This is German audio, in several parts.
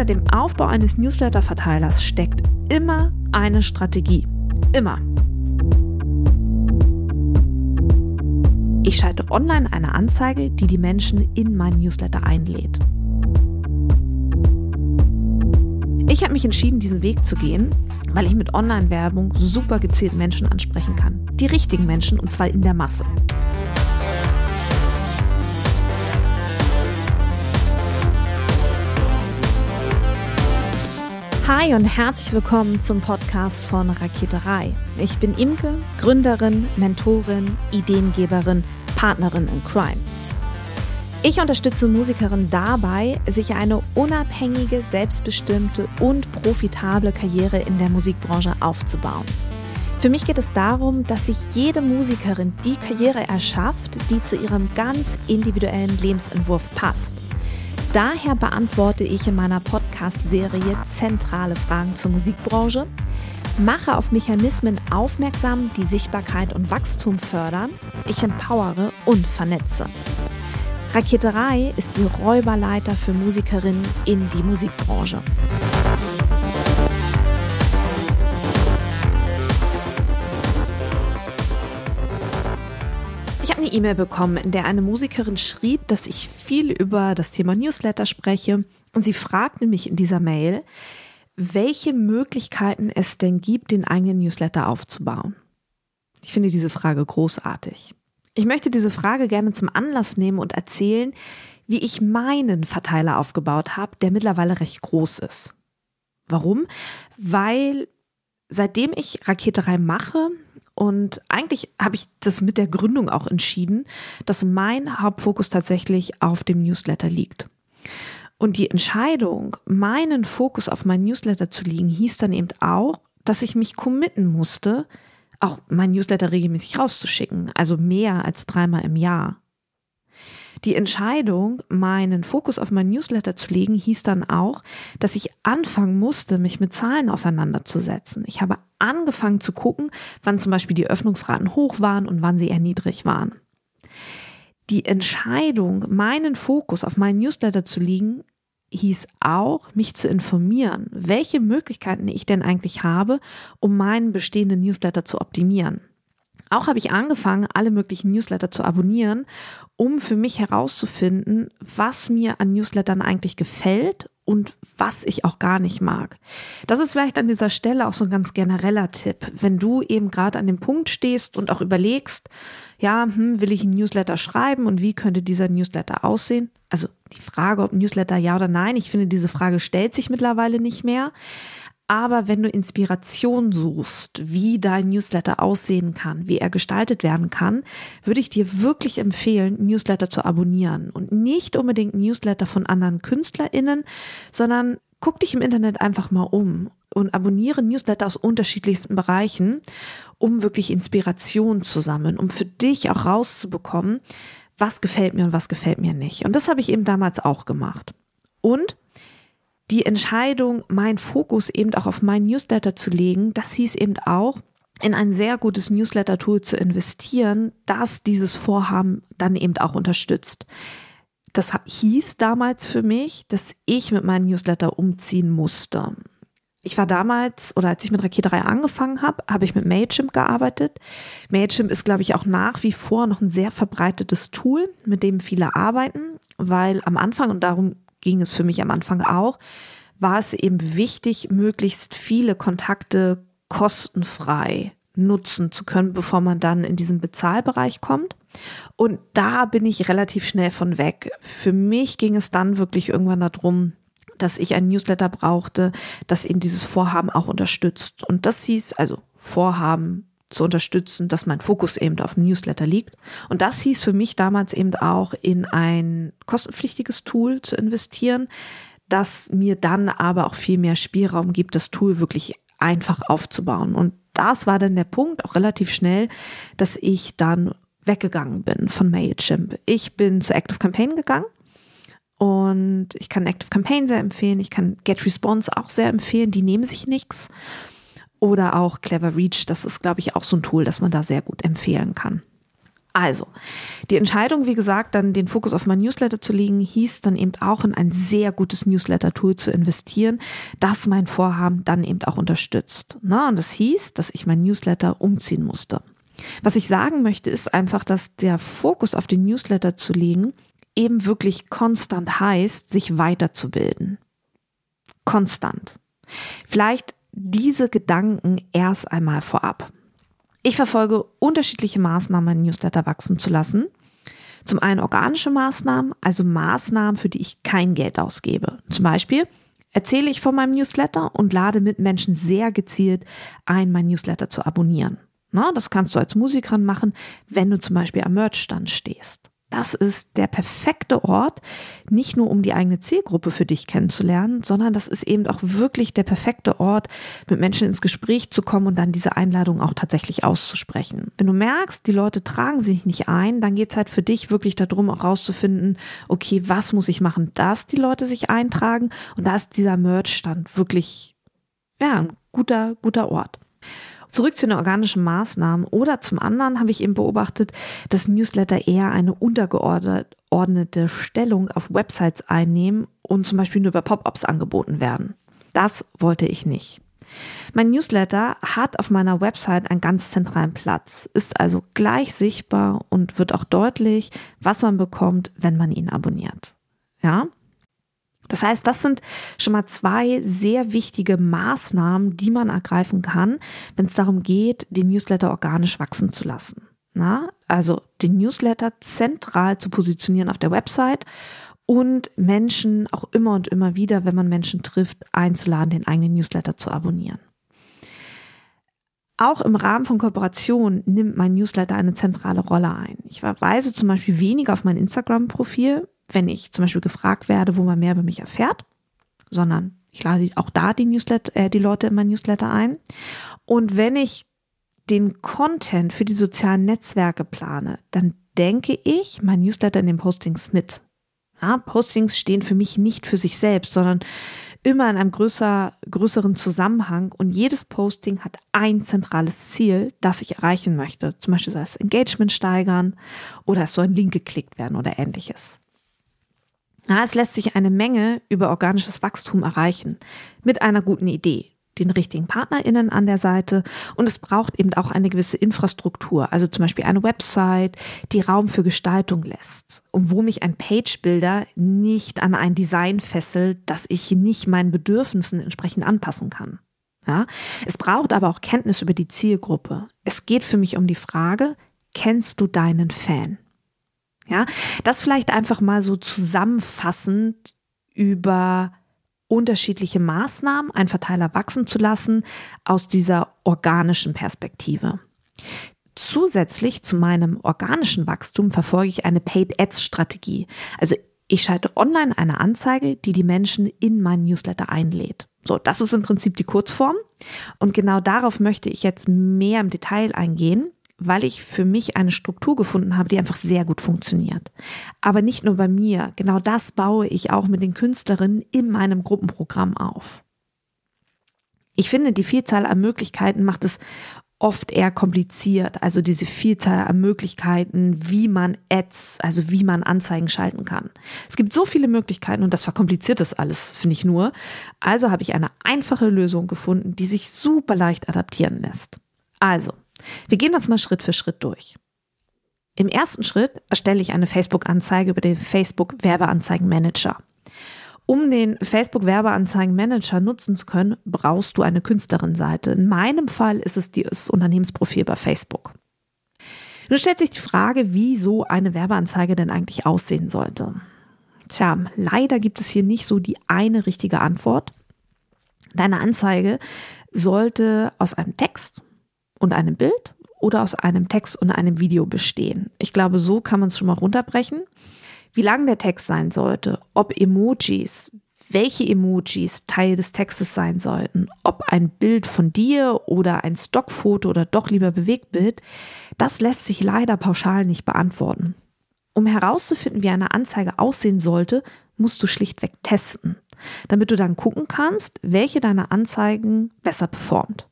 Hinter dem Aufbau eines Newsletter-Verteilers steckt immer eine Strategie. Immer. Ich schalte online eine Anzeige, die die Menschen in meinen Newsletter einlädt. Ich habe mich entschieden, diesen Weg zu gehen, weil ich mit Online-Werbung super gezielt Menschen ansprechen kann. Die richtigen Menschen und zwar in der Masse. Hi und herzlich willkommen zum Podcast von Raketerei. Ich bin Imke, Gründerin, Mentorin, Ideengeberin, Partnerin in Crime. Ich unterstütze Musikerinnen dabei, sich eine unabhängige, selbstbestimmte und profitable Karriere in der Musikbranche aufzubauen. Für mich geht es darum, dass sich jede Musikerin die Karriere erschafft, die zu ihrem ganz individuellen Lebensentwurf passt. Daher beantworte ich in meiner Podcast-Serie zentrale Fragen zur Musikbranche, mache auf Mechanismen aufmerksam, die Sichtbarkeit und Wachstum fördern, ich empowere und vernetze. Raketerei ist die Räuberleiter für Musikerinnen in die Musikbranche. E-Mail bekommen, in der eine Musikerin schrieb, dass ich viel über das Thema Newsletter spreche und sie fragte mich in dieser Mail, welche Möglichkeiten es denn gibt, den eigenen Newsletter aufzubauen. Ich finde diese Frage großartig. Ich möchte diese Frage gerne zum Anlass nehmen und erzählen, wie ich meinen Verteiler aufgebaut habe, der mittlerweile recht groß ist. Warum? Weil seitdem ich Raketerei mache und eigentlich habe ich das mit der Gründung auch entschieden, dass mein Hauptfokus tatsächlich auf dem Newsletter liegt. Und die Entscheidung, meinen Fokus auf meinen Newsletter zu legen, hieß dann eben auch, dass ich mich committen musste, auch mein Newsletter regelmäßig rauszuschicken, also mehr als dreimal im Jahr. Die Entscheidung, meinen Fokus auf mein Newsletter zu legen, hieß dann auch, dass ich anfangen musste, mich mit Zahlen auseinanderzusetzen. Ich habe angefangen zu gucken, wann zum Beispiel die Öffnungsraten hoch waren und wann sie eher niedrig waren. Die Entscheidung, meinen Fokus auf meinen Newsletter zu legen, hieß auch, mich zu informieren, welche Möglichkeiten ich denn eigentlich habe, um meinen bestehenden Newsletter zu optimieren. Auch habe ich angefangen, alle möglichen Newsletter zu abonnieren, um für mich herauszufinden, was mir an Newslettern eigentlich gefällt und was ich auch gar nicht mag. Das ist vielleicht an dieser Stelle auch so ein ganz genereller Tipp. Wenn du eben gerade an dem Punkt stehst und auch überlegst, ja, hm, will ich einen Newsletter schreiben und wie könnte dieser Newsletter aussehen? Also die Frage, ob Newsletter ja oder nein, ich finde, diese Frage stellt sich mittlerweile nicht mehr. Aber wenn du Inspiration suchst, wie dein Newsletter aussehen kann, wie er gestaltet werden kann, würde ich dir wirklich empfehlen, Newsletter zu abonnieren. Und nicht unbedingt Newsletter von anderen KünstlerInnen, sondern guck dich im Internet einfach mal um und abonniere Newsletter aus unterschiedlichsten Bereichen, um wirklich Inspiration zu sammeln, um für dich auch rauszubekommen, was gefällt mir und was gefällt mir nicht. Und das habe ich eben damals auch gemacht. Und die Entscheidung, meinen Fokus eben auch auf meinen Newsletter zu legen, das hieß eben auch, in ein sehr gutes Newsletter-Tool zu investieren, das dieses Vorhaben dann eben auch unterstützt. Das hieß damals für mich, dass ich mit meinem Newsletter umziehen musste. Ich war damals, oder als ich mit Raketerei angefangen habe, habe ich mit Mailchimp gearbeitet. Mailchimp ist, glaube ich, auch nach wie vor noch ein sehr verbreitetes Tool, mit dem viele arbeiten, weil am Anfang, und darum ging es für mich am Anfang auch, war es eben wichtig, möglichst viele Kontakte kostenfrei nutzen zu können, bevor man dann in diesen Bezahlbereich kommt. Und da bin ich relativ schnell von weg. Für mich ging es dann wirklich irgendwann darum, dass ich ein Newsletter brauchte, das eben dieses Vorhaben auch unterstützt. Und das hieß also Vorhaben zu unterstützen, dass mein Fokus eben auf dem Newsletter liegt. Und das hieß für mich damals eben auch in ein kostenpflichtiges Tool zu investieren, das mir dann aber auch viel mehr Spielraum gibt, das Tool wirklich einfach aufzubauen. Und das war dann der Punkt, auch relativ schnell, dass ich dann weggegangen bin von Mailchimp. Ich bin zu Active Campaign gegangen und ich kann Active Campaign sehr empfehlen. Ich kann Get Response auch sehr empfehlen. Die nehmen sich nichts. Oder auch Clever Reach. Das ist, glaube ich, auch so ein Tool, das man da sehr gut empfehlen kann. Also, die Entscheidung, wie gesagt, dann den Fokus auf mein Newsletter zu legen, hieß dann eben auch in ein sehr gutes Newsletter-Tool zu investieren, das mein Vorhaben dann eben auch unterstützt. Na, und das hieß, dass ich mein Newsletter umziehen musste. Was ich sagen möchte, ist einfach, dass der Fokus auf den Newsletter zu legen eben wirklich konstant heißt, sich weiterzubilden. Konstant. Vielleicht diese Gedanken erst einmal vorab. Ich verfolge unterschiedliche Maßnahmen, mein Newsletter wachsen zu lassen. Zum einen organische Maßnahmen, also Maßnahmen, für die ich kein Geld ausgebe. Zum Beispiel erzähle ich von meinem Newsletter und lade mit Menschen sehr gezielt ein, mein Newsletter zu abonnieren. Na, das kannst du als Musikerin machen, wenn du zum Beispiel am Merchstand stehst. Das ist der perfekte Ort, nicht nur um die eigene Zielgruppe für dich kennenzulernen, sondern das ist eben auch wirklich der perfekte Ort, mit Menschen ins Gespräch zu kommen und dann diese Einladung auch tatsächlich auszusprechen. Wenn du merkst, die Leute tragen sich nicht ein, dann geht es halt für dich wirklich darum, auch rauszufinden, okay, was muss ich machen, dass die Leute sich eintragen? Und da ist dieser Merch-Stand wirklich, ja, ein guter, guter Ort. Zurück zu den organischen Maßnahmen oder zum anderen habe ich eben beobachtet, dass Newsletter eher eine untergeordnete Stellung auf Websites einnehmen und zum Beispiel nur über Pop-ups angeboten werden. Das wollte ich nicht. Mein Newsletter hat auf meiner Website einen ganz zentralen Platz, ist also gleich sichtbar und wird auch deutlich, was man bekommt, wenn man ihn abonniert. Ja, das heißt, das sind schon mal zwei sehr wichtige Maßnahmen, die man ergreifen kann, wenn es darum geht, den Newsletter organisch wachsen zu lassen. Na, also den Newsletter zentral zu positionieren auf der Website und Menschen auch immer und immer wieder, wenn man Menschen trifft, einzuladen, den eigenen Newsletter zu abonnieren. Auch im Rahmen von Kooperationen nimmt mein Newsletter eine zentrale Rolle ein. Ich verweise zum Beispiel weniger auf mein Instagram-Profil, wenn ich zum Beispiel gefragt werde, wo man mehr über mich erfährt, sondern ich lade auch da die, Newsletter, äh, die Leute in mein Newsletter ein. Und wenn ich den Content für die sozialen Netzwerke plane, dann denke ich mein Newsletter in den Postings mit. Ja, Postings stehen für mich nicht für sich selbst, sondern immer in einem größer, größeren Zusammenhang und jedes Posting hat ein zentrales Ziel, das ich erreichen möchte. Zum Beispiel soll es Engagement steigern oder es soll ein Link geklickt werden oder ähnliches. Ja, es lässt sich eine Menge über organisches Wachstum erreichen mit einer guten Idee, den richtigen PartnerInnen an der Seite und es braucht eben auch eine gewisse Infrastruktur, also zum Beispiel eine Website, die Raum für Gestaltung lässt und wo mich ein Page-Builder nicht an ein Design fesselt, das ich nicht meinen Bedürfnissen entsprechend anpassen kann. Ja, es braucht aber auch Kenntnis über die Zielgruppe. Es geht für mich um die Frage, kennst du deinen Fan? Ja, das vielleicht einfach mal so zusammenfassend über unterschiedliche Maßnahmen, einen Verteiler wachsen zu lassen aus dieser organischen Perspektive. Zusätzlich zu meinem organischen Wachstum verfolge ich eine Paid Ads Strategie. Also ich schalte online eine Anzeige, die die Menschen in meinen Newsletter einlädt. So, das ist im Prinzip die Kurzform. Und genau darauf möchte ich jetzt mehr im Detail eingehen weil ich für mich eine Struktur gefunden habe, die einfach sehr gut funktioniert. Aber nicht nur bei mir, genau das baue ich auch mit den Künstlerinnen in meinem Gruppenprogramm auf. Ich finde, die Vielzahl an Möglichkeiten macht es oft eher kompliziert, also diese Vielzahl an Möglichkeiten, wie man Ads, also wie man Anzeigen schalten kann. Es gibt so viele Möglichkeiten und das verkompliziert das alles, finde ich nur. Also habe ich eine einfache Lösung gefunden, die sich super leicht adaptieren lässt. Also, wir gehen das mal Schritt für Schritt durch. Im ersten Schritt erstelle ich eine Facebook-Anzeige über den Facebook Werbeanzeigen-Manager. Um den Facebook Werbeanzeigen Manager nutzen zu können, brauchst du eine Künstlerin-Seite. In meinem Fall ist es das Unternehmensprofil bei Facebook. Nun stellt sich die Frage, wie so eine Werbeanzeige denn eigentlich aussehen sollte. Tja, leider gibt es hier nicht so die eine richtige Antwort. Deine Anzeige sollte aus einem Text und einem Bild oder aus einem Text und einem Video bestehen. Ich glaube, so kann man es schon mal runterbrechen. Wie lang der Text sein sollte, ob Emojis, welche Emojis Teil des Textes sein sollten, ob ein Bild von dir oder ein Stockfoto oder doch lieber Bewegtbild, das lässt sich leider pauschal nicht beantworten. Um herauszufinden, wie eine Anzeige aussehen sollte, musst du schlichtweg testen, damit du dann gucken kannst, welche deiner Anzeigen besser performt.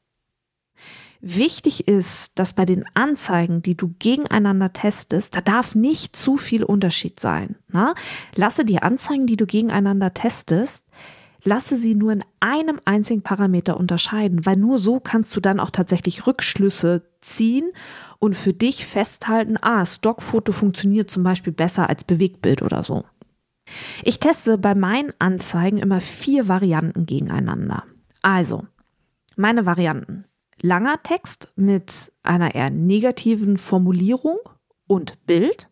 Wichtig ist, dass bei den Anzeigen, die du gegeneinander testest, da darf nicht zu viel Unterschied sein. Na? Lasse die Anzeigen, die du gegeneinander testest, lasse sie nur in einem einzigen Parameter unterscheiden, weil nur so kannst du dann auch tatsächlich Rückschlüsse ziehen und für dich festhalten, ah, Stockfoto funktioniert zum Beispiel besser als Bewegtbild oder so. Ich teste bei meinen Anzeigen immer vier Varianten gegeneinander. Also, meine Varianten langer Text mit einer eher negativen Formulierung und Bild.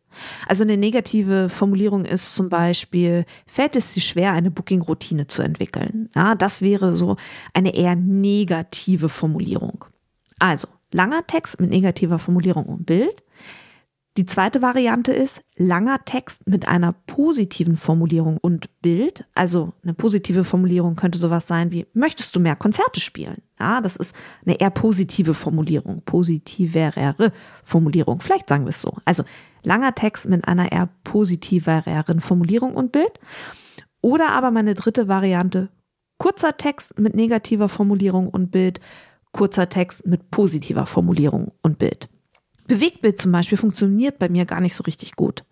Also eine negative Formulierung ist zum Beispiel, fällt es dir schwer, eine Booking-Routine zu entwickeln? Ja, das wäre so eine eher negative Formulierung. Also langer Text mit negativer Formulierung und Bild. Die zweite Variante ist langer Text mit einer positiven Formulierung und Bild. Also eine positive Formulierung könnte sowas sein wie, möchtest du mehr Konzerte spielen? Ja, das ist eine eher positive Formulierung, positivere Formulierung. Vielleicht sagen wir es so. Also langer Text mit einer eher positiveren Formulierung und Bild. Oder aber meine dritte Variante, kurzer Text mit negativer Formulierung und Bild, kurzer Text mit positiver Formulierung und Bild. Bewegtbild zum Beispiel funktioniert bei mir gar nicht so richtig gut.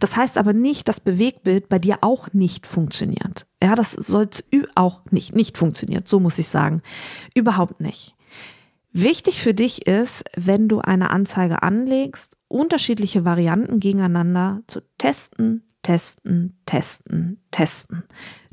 Das heißt aber nicht, dass Bewegtbild bei dir auch nicht funktioniert. Ja, das soll auch nicht, nicht funktioniert, so muss ich sagen. Überhaupt nicht. Wichtig für dich ist, wenn du eine Anzeige anlegst, unterschiedliche Varianten gegeneinander zu testen, testen, testen, testen.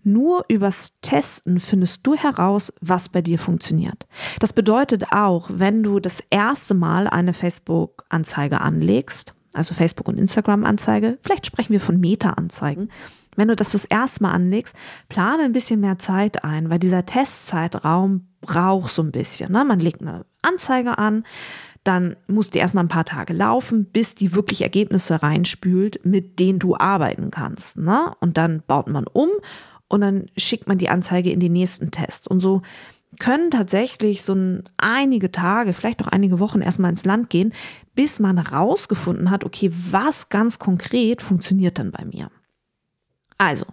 Nur übers Testen findest du heraus, was bei dir funktioniert. Das bedeutet auch, wenn du das erste Mal eine Facebook-Anzeige anlegst, also Facebook- und Instagram-Anzeige, vielleicht sprechen wir von Meta-Anzeigen, wenn du das das erste Mal anlegst, plane ein bisschen mehr Zeit ein, weil dieser Testzeitraum braucht so ein bisschen. Ne? Man legt eine Anzeige an, dann muss die erstmal ein paar Tage laufen, bis die wirklich Ergebnisse reinspült, mit denen du arbeiten kannst. Ne? Und dann baut man um und dann schickt man die Anzeige in den nächsten Test. Und so können tatsächlich so ein, einige Tage, vielleicht auch einige Wochen erstmal ins Land gehen, bis man rausgefunden hat, okay, was ganz konkret funktioniert dann bei mir. Also,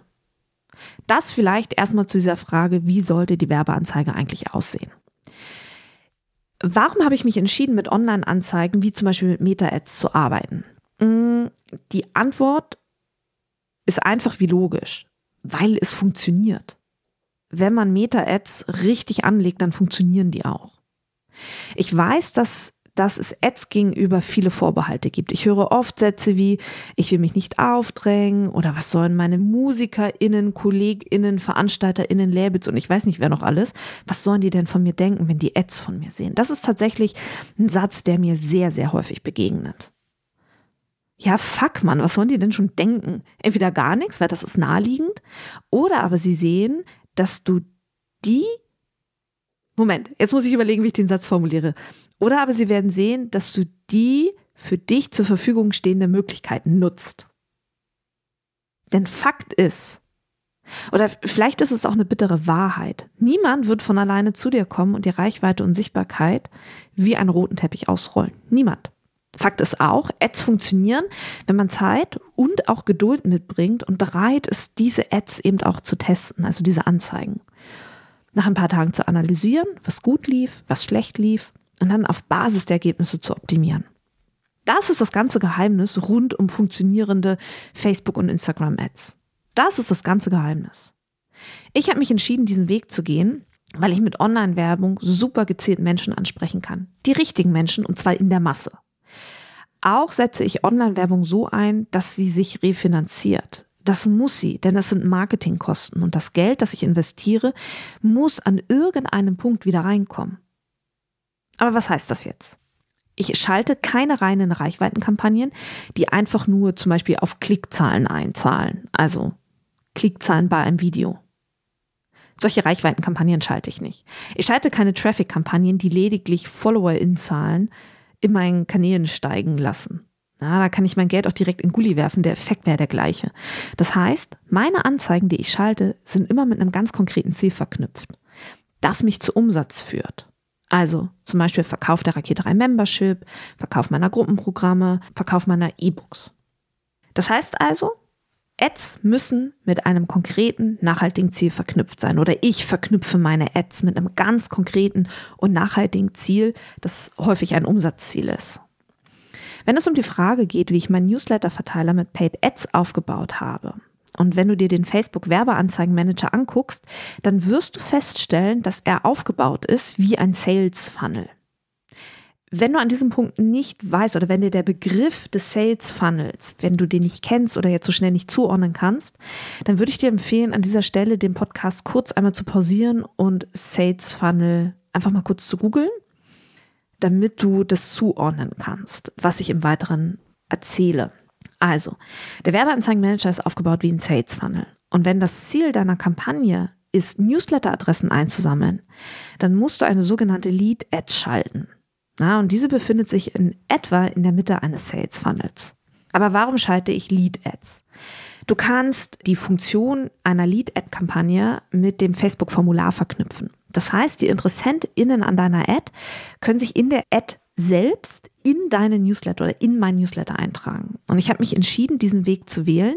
das vielleicht erstmal zu dieser Frage, wie sollte die Werbeanzeige eigentlich aussehen? Warum habe ich mich entschieden, mit Online-Anzeigen wie zum Beispiel mit Meta-Ads zu arbeiten? Mm, die Antwort ist einfach wie logisch weil es funktioniert. Wenn man Meta-Ads richtig anlegt, dann funktionieren die auch. Ich weiß, dass dass es Ads gegenüber viele Vorbehalte gibt. Ich höre oft Sätze wie, ich will mich nicht aufdrängen oder was sollen meine MusikerInnen, KollegInnen, VeranstalterInnen, Labels und ich weiß nicht wer noch alles, was sollen die denn von mir denken, wenn die Ads von mir sehen? Das ist tatsächlich ein Satz, der mir sehr, sehr häufig begegnet ja, fuck, Mann, was sollen die denn schon denken? Entweder gar nichts, weil das ist naheliegend, oder aber sie sehen, dass du die, Moment, jetzt muss ich überlegen, wie ich den Satz formuliere. Oder aber sie werden sehen, dass du die für dich zur Verfügung stehende Möglichkeiten nutzt. Denn Fakt ist, oder vielleicht ist es auch eine bittere Wahrheit. Niemand wird von alleine zu dir kommen und dir Reichweite und Sichtbarkeit wie einen roten Teppich ausrollen. Niemand. Fakt ist auch, Ads funktionieren, wenn man Zeit und auch Geduld mitbringt und bereit ist, diese Ads eben auch zu testen, also diese Anzeigen. Nach ein paar Tagen zu analysieren, was gut lief, was schlecht lief und dann auf Basis der Ergebnisse zu optimieren. Das ist das ganze Geheimnis rund um funktionierende Facebook- und Instagram-Ads. Das ist das ganze Geheimnis. Ich habe mich entschieden, diesen Weg zu gehen, weil ich mit Online-Werbung super gezielt Menschen ansprechen kann. Die richtigen Menschen und zwar in der Masse. Auch setze ich Online-Werbung so ein, dass sie sich refinanziert. Das muss sie, denn das sind Marketingkosten und das Geld, das ich investiere, muss an irgendeinem Punkt wieder reinkommen. Aber was heißt das jetzt? Ich schalte keine reinen Reichweitenkampagnen, die einfach nur zum Beispiel auf Klickzahlen einzahlen, also Klickzahlen bei einem Video. Solche Reichweitenkampagnen schalte ich nicht. Ich schalte keine Traffic-Kampagnen, die lediglich Follower-In-Zahlen in meinen Kanälen steigen lassen. Na, da kann ich mein Geld auch direkt in Gully werfen, der Effekt wäre der gleiche. Das heißt, meine Anzeigen, die ich schalte, sind immer mit einem ganz konkreten Ziel verknüpft, das mich zu Umsatz führt. Also zum Beispiel Verkauf der Raketerei Membership, Verkauf meiner Gruppenprogramme, Verkauf meiner E-Books. Das heißt also, Ads müssen mit einem konkreten, nachhaltigen Ziel verknüpft sein. Oder ich verknüpfe meine Ads mit einem ganz konkreten und nachhaltigen Ziel, das häufig ein Umsatzziel ist. Wenn es um die Frage geht, wie ich meinen Newsletter-Verteiler mit Paid Ads aufgebaut habe, und wenn du dir den Facebook Werbeanzeigenmanager anguckst, dann wirst du feststellen, dass er aufgebaut ist wie ein Sales Funnel. Wenn du an diesem Punkt nicht weißt oder wenn dir der Begriff des Sales Funnels, wenn du den nicht kennst oder jetzt so schnell nicht zuordnen kannst, dann würde ich dir empfehlen, an dieser Stelle den Podcast kurz einmal zu pausieren und Sales Funnel einfach mal kurz zu googeln, damit du das zuordnen kannst, was ich im Weiteren erzähle. Also, der Werbeanzeigenmanager ist aufgebaut wie ein Sales Funnel. Und wenn das Ziel deiner Kampagne ist, Newsletter-Adressen einzusammeln, dann musst du eine sogenannte Lead-Ad schalten. Na, und diese befindet sich in etwa in der Mitte eines Sales Funnels. Aber warum schalte ich Lead-Ads? Du kannst die Funktion einer Lead-Ad-Kampagne mit dem Facebook-Formular verknüpfen. Das heißt, die InteressentInnen an deiner Ad können sich in der Ad selbst in deine Newsletter oder in mein Newsletter eintragen. Und ich habe mich entschieden, diesen Weg zu wählen,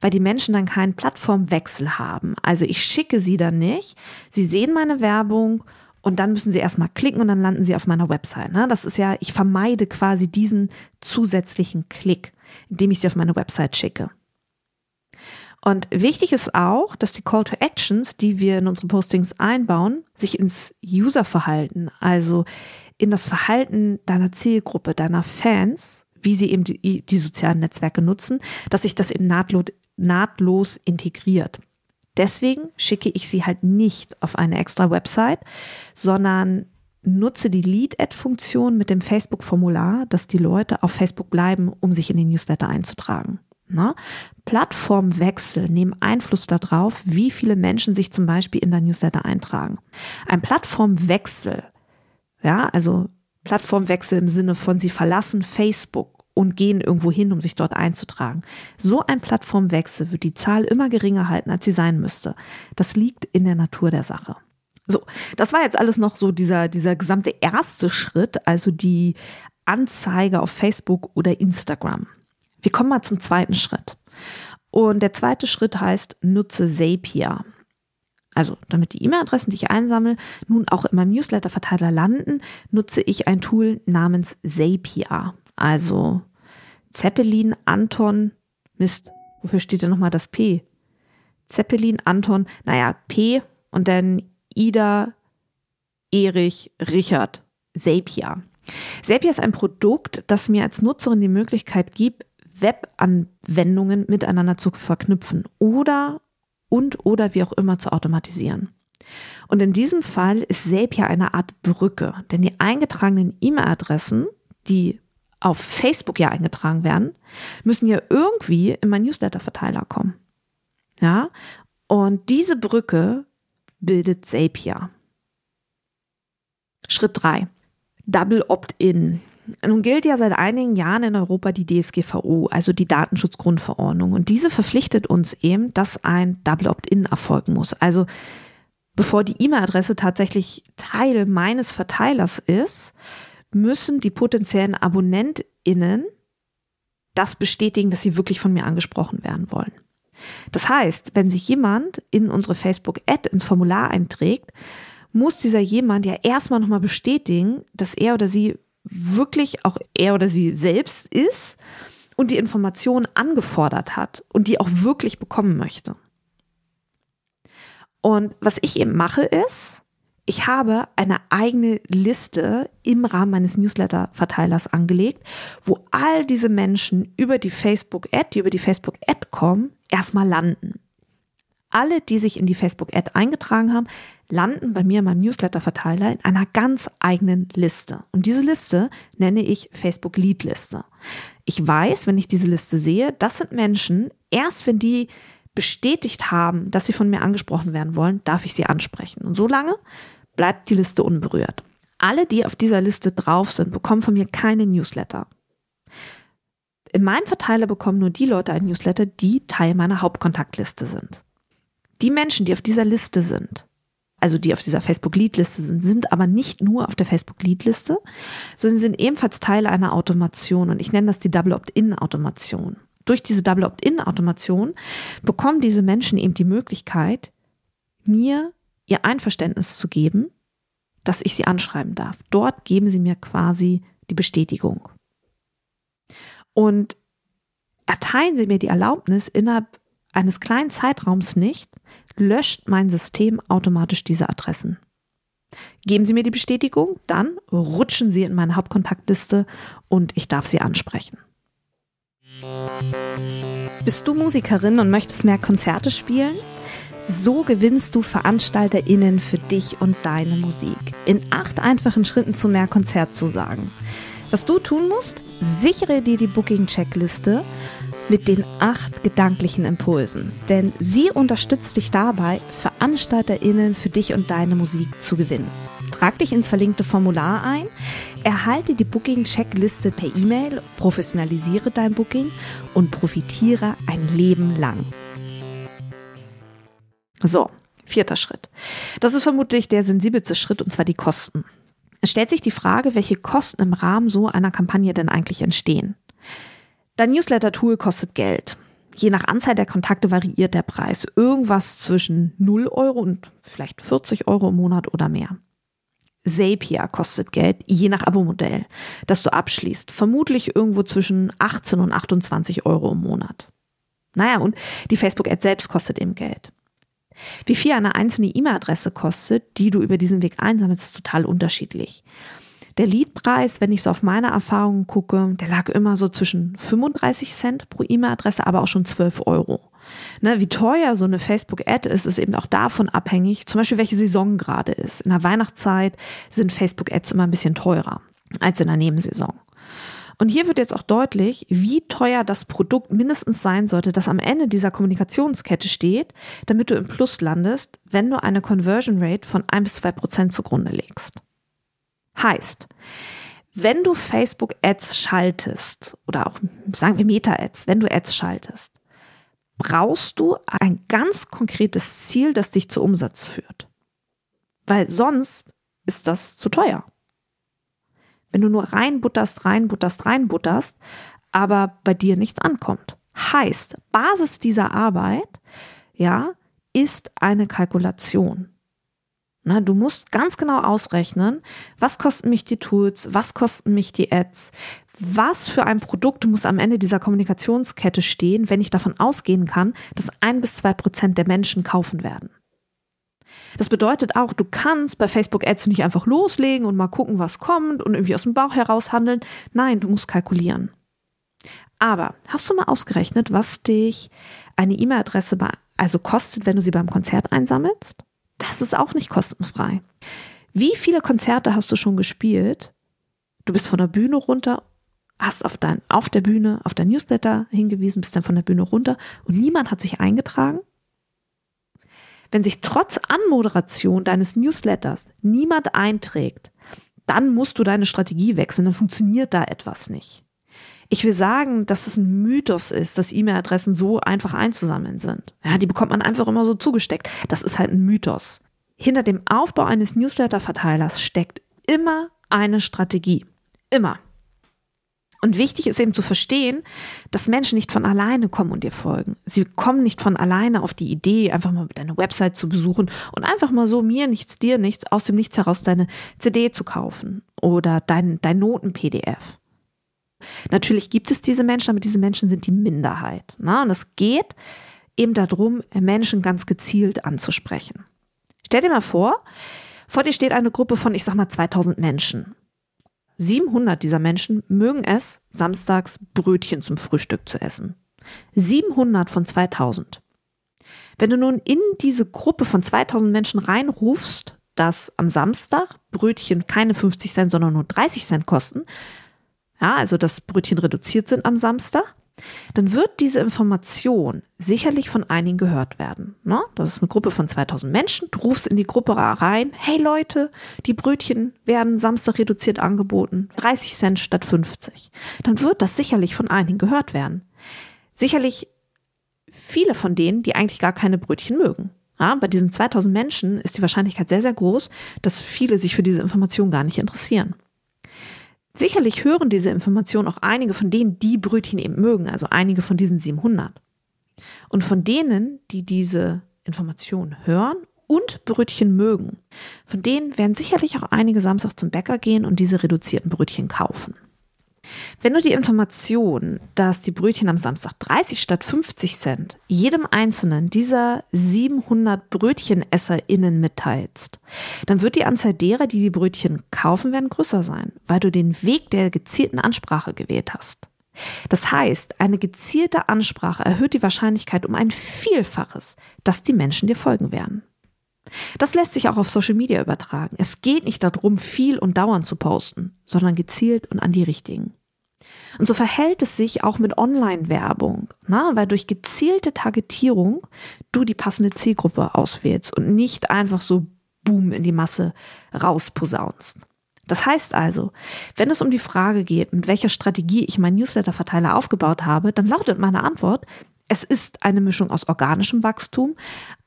weil die Menschen dann keinen Plattformwechsel haben. Also ich schicke sie dann nicht. Sie sehen meine Werbung und dann müssen sie erstmal klicken und dann landen sie auf meiner Website. Ne? Das ist ja, ich vermeide quasi diesen zusätzlichen Klick, indem ich sie auf meine Website schicke. Und wichtig ist auch, dass die Call to Actions, die wir in unsere Postings einbauen, sich ins Userverhalten, also in das Verhalten deiner Zielgruppe, deiner Fans, wie sie eben die, die sozialen Netzwerke nutzen, dass sich das eben nahtlos, nahtlos integriert. Deswegen schicke ich sie halt nicht auf eine extra Website, sondern nutze die Lead-Ad-Funktion mit dem Facebook-Formular, dass die Leute auf Facebook bleiben, um sich in den Newsletter einzutragen. Na? Plattformwechsel nehmen Einfluss darauf, wie viele Menschen sich zum Beispiel in der Newsletter eintragen. Ein Plattformwechsel ja, also Plattformwechsel im Sinne von, sie verlassen Facebook und gehen irgendwo hin, um sich dort einzutragen. So ein Plattformwechsel wird die Zahl immer geringer halten, als sie sein müsste. Das liegt in der Natur der Sache. So, das war jetzt alles noch so dieser, dieser gesamte erste Schritt, also die Anzeige auf Facebook oder Instagram. Wir kommen mal zum zweiten Schritt. Und der zweite Schritt heißt, nutze Zapier also damit die E-Mail-Adressen, die ich einsammle, nun auch in meinem Newsletter-Verteiler landen, nutze ich ein Tool namens Zapier. Also Zeppelin, Anton, Mist, wofür steht denn nochmal das P? Zeppelin, Anton, naja, P und dann Ida, Erich, Richard, Zapier. Zapier ist ein Produkt, das mir als Nutzerin die Möglichkeit gibt, Webanwendungen miteinander zu verknüpfen oder und oder wie auch immer zu automatisieren. Und in diesem Fall ist Zapier eine Art Brücke, denn die eingetragenen E-Mail-Adressen, die auf Facebook ja eingetragen werden, müssen ja irgendwie in meinen Newsletter-Verteiler kommen. Ja, und diese Brücke bildet Zapier. Schritt drei: Double Opt-in. Nun gilt ja seit einigen Jahren in Europa die DSGVO, also die Datenschutzgrundverordnung. Und diese verpflichtet uns eben, dass ein Double Opt-in erfolgen muss. Also bevor die E-Mail-Adresse tatsächlich Teil meines Verteilers ist, müssen die potenziellen AbonnentInnen das bestätigen, dass sie wirklich von mir angesprochen werden wollen. Das heißt, wenn sich jemand in unsere Facebook-Ad ins Formular einträgt, muss dieser jemand ja erstmal nochmal bestätigen, dass er oder sie wirklich auch er oder sie selbst ist und die Information angefordert hat und die auch wirklich bekommen möchte. Und was ich eben mache ist, ich habe eine eigene Liste im Rahmen meines Newsletter-Verteilers angelegt, wo all diese Menschen über die Facebook-Ad, die über die Facebook-Ad kommen, erstmal landen. Alle, die sich in die Facebook-Ad eingetragen haben, landen bei mir in meinem Newsletter-Verteiler in einer ganz eigenen Liste. Und diese Liste nenne ich Facebook-Lead-Liste. Ich weiß, wenn ich diese Liste sehe, das sind Menschen, erst wenn die bestätigt haben, dass sie von mir angesprochen werden wollen, darf ich sie ansprechen. Und solange bleibt die Liste unberührt. Alle, die auf dieser Liste drauf sind, bekommen von mir keine Newsletter. In meinem Verteiler bekommen nur die Leute ein Newsletter, die Teil meiner Hauptkontaktliste sind. Die Menschen, die auf dieser Liste sind, also die auf dieser Facebook-Lead-Liste sind, sind aber nicht nur auf der Facebook-Lead-Liste, sondern sind ebenfalls Teil einer Automation und ich nenne das die Double Opt-in-Automation. durch diese Double Opt-in-Automation bekommen diese Menschen eben die Möglichkeit, mir ihr Einverständnis zu geben, dass ich sie anschreiben darf. Dort geben sie mir quasi die Bestätigung. Und erteilen sie mir die Erlaubnis innerhalb eines kleinen Zeitraums nicht, löscht mein System automatisch diese Adressen. Geben Sie mir die Bestätigung, dann rutschen Sie in meine Hauptkontaktliste und ich darf Sie ansprechen. Bist du Musikerin und möchtest mehr Konzerte spielen? So gewinnst du VeranstalterInnen für dich und deine Musik. In acht einfachen Schritten zu mehr Konzertzusagen. Was du tun musst? Sichere dir die Booking-Checkliste mit den acht gedanklichen Impulsen. Denn sie unterstützt dich dabei, VeranstalterInnen für dich und deine Musik zu gewinnen. Trag dich ins verlinkte Formular ein, erhalte die Booking-Checkliste per E-Mail, professionalisiere dein Booking und profitiere ein Leben lang. So, vierter Schritt. Das ist vermutlich der sensibelste Schritt und zwar die Kosten. Es stellt sich die Frage, welche Kosten im Rahmen so einer Kampagne denn eigentlich entstehen. Dein Newsletter-Tool kostet Geld. Je nach Anzahl der Kontakte variiert der Preis. Irgendwas zwischen 0 Euro und vielleicht 40 Euro im Monat oder mehr. Zapier kostet Geld, je nach Abo-Modell, das du abschließt. Vermutlich irgendwo zwischen 18 und 28 Euro im Monat. Naja, und die Facebook-Ad selbst kostet eben Geld. Wie viel eine einzelne E-Mail-Adresse kostet, die du über diesen Weg einsammelst, ist total unterschiedlich. Der Leadpreis, wenn ich so auf meine Erfahrungen gucke, der lag immer so zwischen 35 Cent pro E-Mail-Adresse, aber auch schon 12 Euro. Ne, wie teuer so eine Facebook-Ad ist, ist eben auch davon abhängig, zum Beispiel welche Saison gerade ist. In der Weihnachtszeit sind Facebook-Ads immer ein bisschen teurer als in der Nebensaison. Und hier wird jetzt auch deutlich, wie teuer das Produkt mindestens sein sollte, das am Ende dieser Kommunikationskette steht, damit du im Plus landest, wenn du eine Conversion Rate von 1 bis 2 Prozent zugrunde legst. Heißt, wenn du Facebook Ads schaltest oder auch sagen wir Meta Ads, wenn du Ads schaltest, brauchst du ein ganz konkretes Ziel, das dich zu Umsatz führt. Weil sonst ist das zu teuer. Wenn du nur reinbutterst, reinbutterst, reinbutterst, aber bei dir nichts ankommt. Heißt, Basis dieser Arbeit, ja, ist eine Kalkulation. Na, du musst ganz genau ausrechnen, was kosten mich die Tools, was kosten mich die Ads, was für ein Produkt muss am Ende dieser Kommunikationskette stehen, wenn ich davon ausgehen kann, dass ein bis zwei Prozent der Menschen kaufen werden. Das bedeutet auch, du kannst bei Facebook Ads nicht einfach loslegen und mal gucken, was kommt und irgendwie aus dem Bauch heraus handeln. Nein, du musst kalkulieren. Aber hast du mal ausgerechnet, was dich eine E-Mail-Adresse also kostet, wenn du sie beim Konzert einsammelst? Das ist auch nicht kostenfrei. Wie viele Konzerte hast du schon gespielt? Du bist von der Bühne runter, hast auf, dein, auf der Bühne auf dein Newsletter hingewiesen, bist dann von der Bühne runter und niemand hat sich eingetragen? Wenn sich trotz Anmoderation deines Newsletters niemand einträgt, dann musst du deine Strategie wechseln, dann funktioniert da etwas nicht. Ich will sagen, dass es ein Mythos ist, dass E-Mail-Adressen so einfach einzusammeln sind. Ja, die bekommt man einfach immer so zugesteckt. Das ist halt ein Mythos. Hinter dem Aufbau eines Newsletter-Verteilers steckt immer eine Strategie. Immer. Und wichtig ist eben zu verstehen, dass Menschen nicht von alleine kommen und dir folgen. Sie kommen nicht von alleine auf die Idee, einfach mal deine Website zu besuchen und einfach mal so mir nichts, dir nichts, aus dem Nichts heraus deine CD zu kaufen oder dein, dein Noten-PDF. Natürlich gibt es diese Menschen, aber diese Menschen sind die Minderheit. Ne? Und es geht eben darum, Menschen ganz gezielt anzusprechen. Stell dir mal vor, vor dir steht eine Gruppe von, ich sag mal, 2000 Menschen. 700 dieser Menschen mögen es, samstags Brötchen zum Frühstück zu essen. 700 von 2000. Wenn du nun in diese Gruppe von 2000 Menschen reinrufst, dass am Samstag Brötchen keine 50 Cent, sondern nur 30 Cent kosten, ja, also dass Brötchen reduziert sind am Samstag, dann wird diese Information sicherlich von einigen gehört werden. Ne? Das ist eine Gruppe von 2000 Menschen. Du rufst in die Gruppe rein, hey Leute, die Brötchen werden Samstag reduziert angeboten, 30 Cent statt 50. Dann wird das sicherlich von einigen gehört werden. Sicherlich viele von denen, die eigentlich gar keine Brötchen mögen. Ja, bei diesen 2000 Menschen ist die Wahrscheinlichkeit sehr, sehr groß, dass viele sich für diese Information gar nicht interessieren. Sicherlich hören diese Informationen auch einige von denen, die Brötchen eben mögen, also einige von diesen 700. Und von denen, die diese Informationen hören und Brötchen mögen, von denen werden sicherlich auch einige samstags zum Bäcker gehen und diese reduzierten Brötchen kaufen. Wenn du die Information, dass die Brötchen am Samstag 30 statt 50 Cent jedem einzelnen dieser 700 BrötchenesserInnen mitteilst, dann wird die Anzahl derer, die die Brötchen kaufen werden, größer sein, weil du den Weg der gezielten Ansprache gewählt hast. Das heißt, eine gezielte Ansprache erhöht die Wahrscheinlichkeit um ein Vielfaches, dass die Menschen dir folgen werden. Das lässt sich auch auf Social Media übertragen. Es geht nicht darum, viel und dauernd zu posten, sondern gezielt und an die richtigen. Und so verhält es sich auch mit Online-Werbung, weil durch gezielte Targetierung du die passende Zielgruppe auswählst und nicht einfach so boom in die Masse rausposaunst. Das heißt also, wenn es um die Frage geht, mit welcher Strategie ich meinen Newsletter-Verteiler aufgebaut habe, dann lautet meine Antwort, es ist eine Mischung aus organischem Wachstum,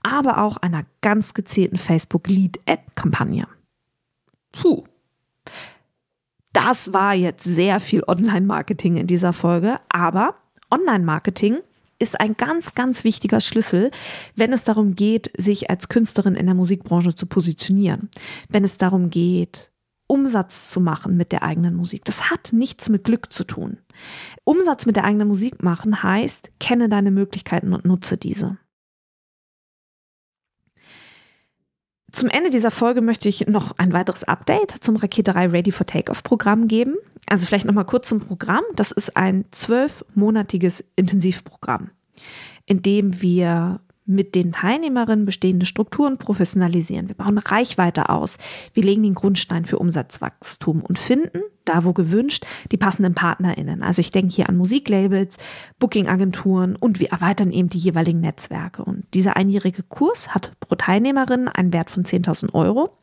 aber auch einer ganz gezielten Facebook-Lead-Ad-Kampagne. Puh. Das war jetzt sehr viel Online-Marketing in dieser Folge, aber Online-Marketing ist ein ganz, ganz wichtiger Schlüssel, wenn es darum geht, sich als Künstlerin in der Musikbranche zu positionieren. Wenn es darum geht, Umsatz zu machen mit der eigenen Musik. Das hat nichts mit Glück zu tun. Umsatz mit der eigenen Musik machen heißt, kenne deine Möglichkeiten und nutze diese. Zum Ende dieser Folge möchte ich noch ein weiteres Update zum Raketerei Ready for Takeoff Programm geben. Also vielleicht noch mal kurz zum Programm. Das ist ein zwölfmonatiges Intensivprogramm, in dem wir mit den Teilnehmerinnen bestehende Strukturen professionalisieren. Wir bauen Reichweite aus. Wir legen den Grundstein für Umsatzwachstum und finden, da wo gewünscht, die passenden PartnerInnen. Also ich denke hier an Musiklabels, Bookingagenturen und wir erweitern eben die jeweiligen Netzwerke. Und dieser einjährige Kurs hat pro Teilnehmerin einen Wert von 10.000 Euro.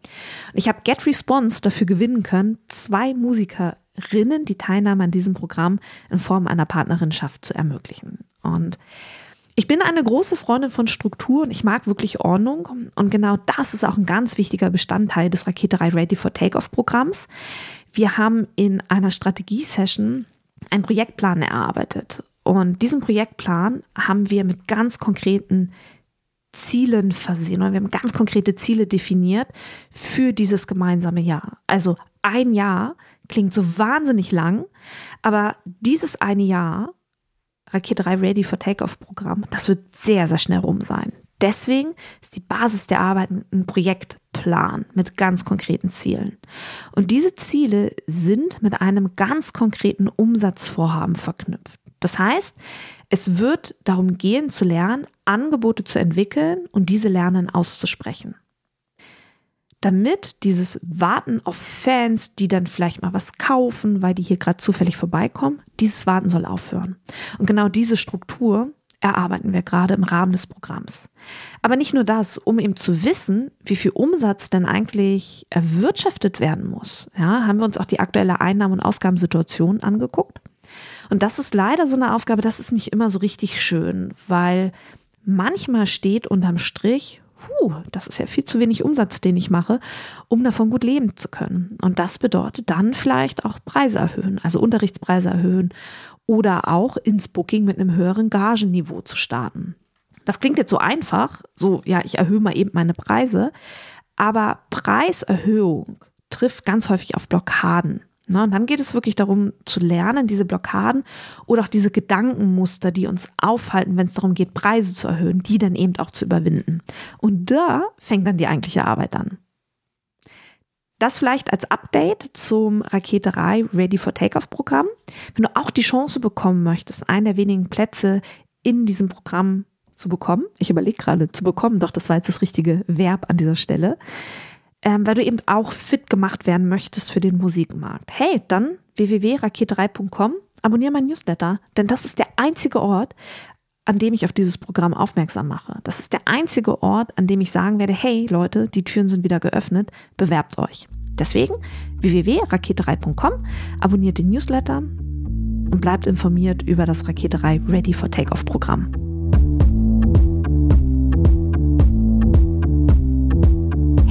Ich habe Get Response dafür gewinnen können, zwei Musikerinnen die Teilnahme an diesem Programm in Form einer Partnerinschaft zu ermöglichen. Und ich bin eine große Freundin von Struktur und ich mag wirklich Ordnung. Und genau das ist auch ein ganz wichtiger Bestandteil des Raketerei Ready for Takeoff Programms. Wir haben in einer Strategie-Session einen Projektplan erarbeitet. Und diesen Projektplan haben wir mit ganz konkreten Zielen versehen oder wir haben ganz konkrete Ziele definiert für dieses gemeinsame Jahr. Also ein Jahr klingt so wahnsinnig lang, aber dieses eine Jahr Rakete 3 Ready for Takeoff Programm. Das wird sehr, sehr schnell rum sein. Deswegen ist die Basis der Arbeit ein Projektplan mit ganz konkreten Zielen. Und diese Ziele sind mit einem ganz konkreten Umsatzvorhaben verknüpft. Das heißt, es wird darum gehen zu lernen, Angebote zu entwickeln und diese lernen auszusprechen damit dieses Warten auf Fans, die dann vielleicht mal was kaufen, weil die hier gerade zufällig vorbeikommen, dieses Warten soll aufhören. Und genau diese Struktur erarbeiten wir gerade im Rahmen des Programms. Aber nicht nur das, um eben zu wissen, wie viel Umsatz denn eigentlich erwirtschaftet werden muss, ja, haben wir uns auch die aktuelle Einnahmen- und Ausgabensituation angeguckt. Und das ist leider so eine Aufgabe, das ist nicht immer so richtig schön, weil manchmal steht unterm Strich puh, das ist ja viel zu wenig Umsatz, den ich mache, um davon gut leben zu können. Und das bedeutet dann vielleicht auch Preise erhöhen, also Unterrichtspreise erhöhen oder auch ins Booking mit einem höheren Gagenniveau zu starten. Das klingt jetzt so einfach, so ja, ich erhöhe mal eben meine Preise, aber Preiserhöhung trifft ganz häufig auf Blockaden. Ne? Und dann geht es wirklich darum zu lernen, diese Blockaden oder auch diese Gedankenmuster, die uns aufhalten, wenn es darum geht, Preise zu erhöhen, die dann eben auch zu überwinden. Und da fängt dann die eigentliche Arbeit an. Das vielleicht als Update zum Raketerei Ready for Takeoff Programm. Wenn du auch die Chance bekommen möchtest, einen der wenigen Plätze in diesem Programm zu bekommen, ich überlege gerade zu bekommen, doch das war jetzt das richtige Verb an dieser Stelle, ähm, weil du eben auch fit gemacht werden möchtest für den Musikmarkt. Hey, dann www.raket3.com, abonniere mein Newsletter, denn das ist der einzige Ort, an dem ich auf dieses Programm aufmerksam mache. Das ist der einzige Ort, an dem ich sagen werde, hey Leute, die Türen sind wieder geöffnet, bewerbt euch. Deswegen www.raket3.com, abonniert den Newsletter und bleibt informiert über das Raketerei Ready for Takeoff Programm.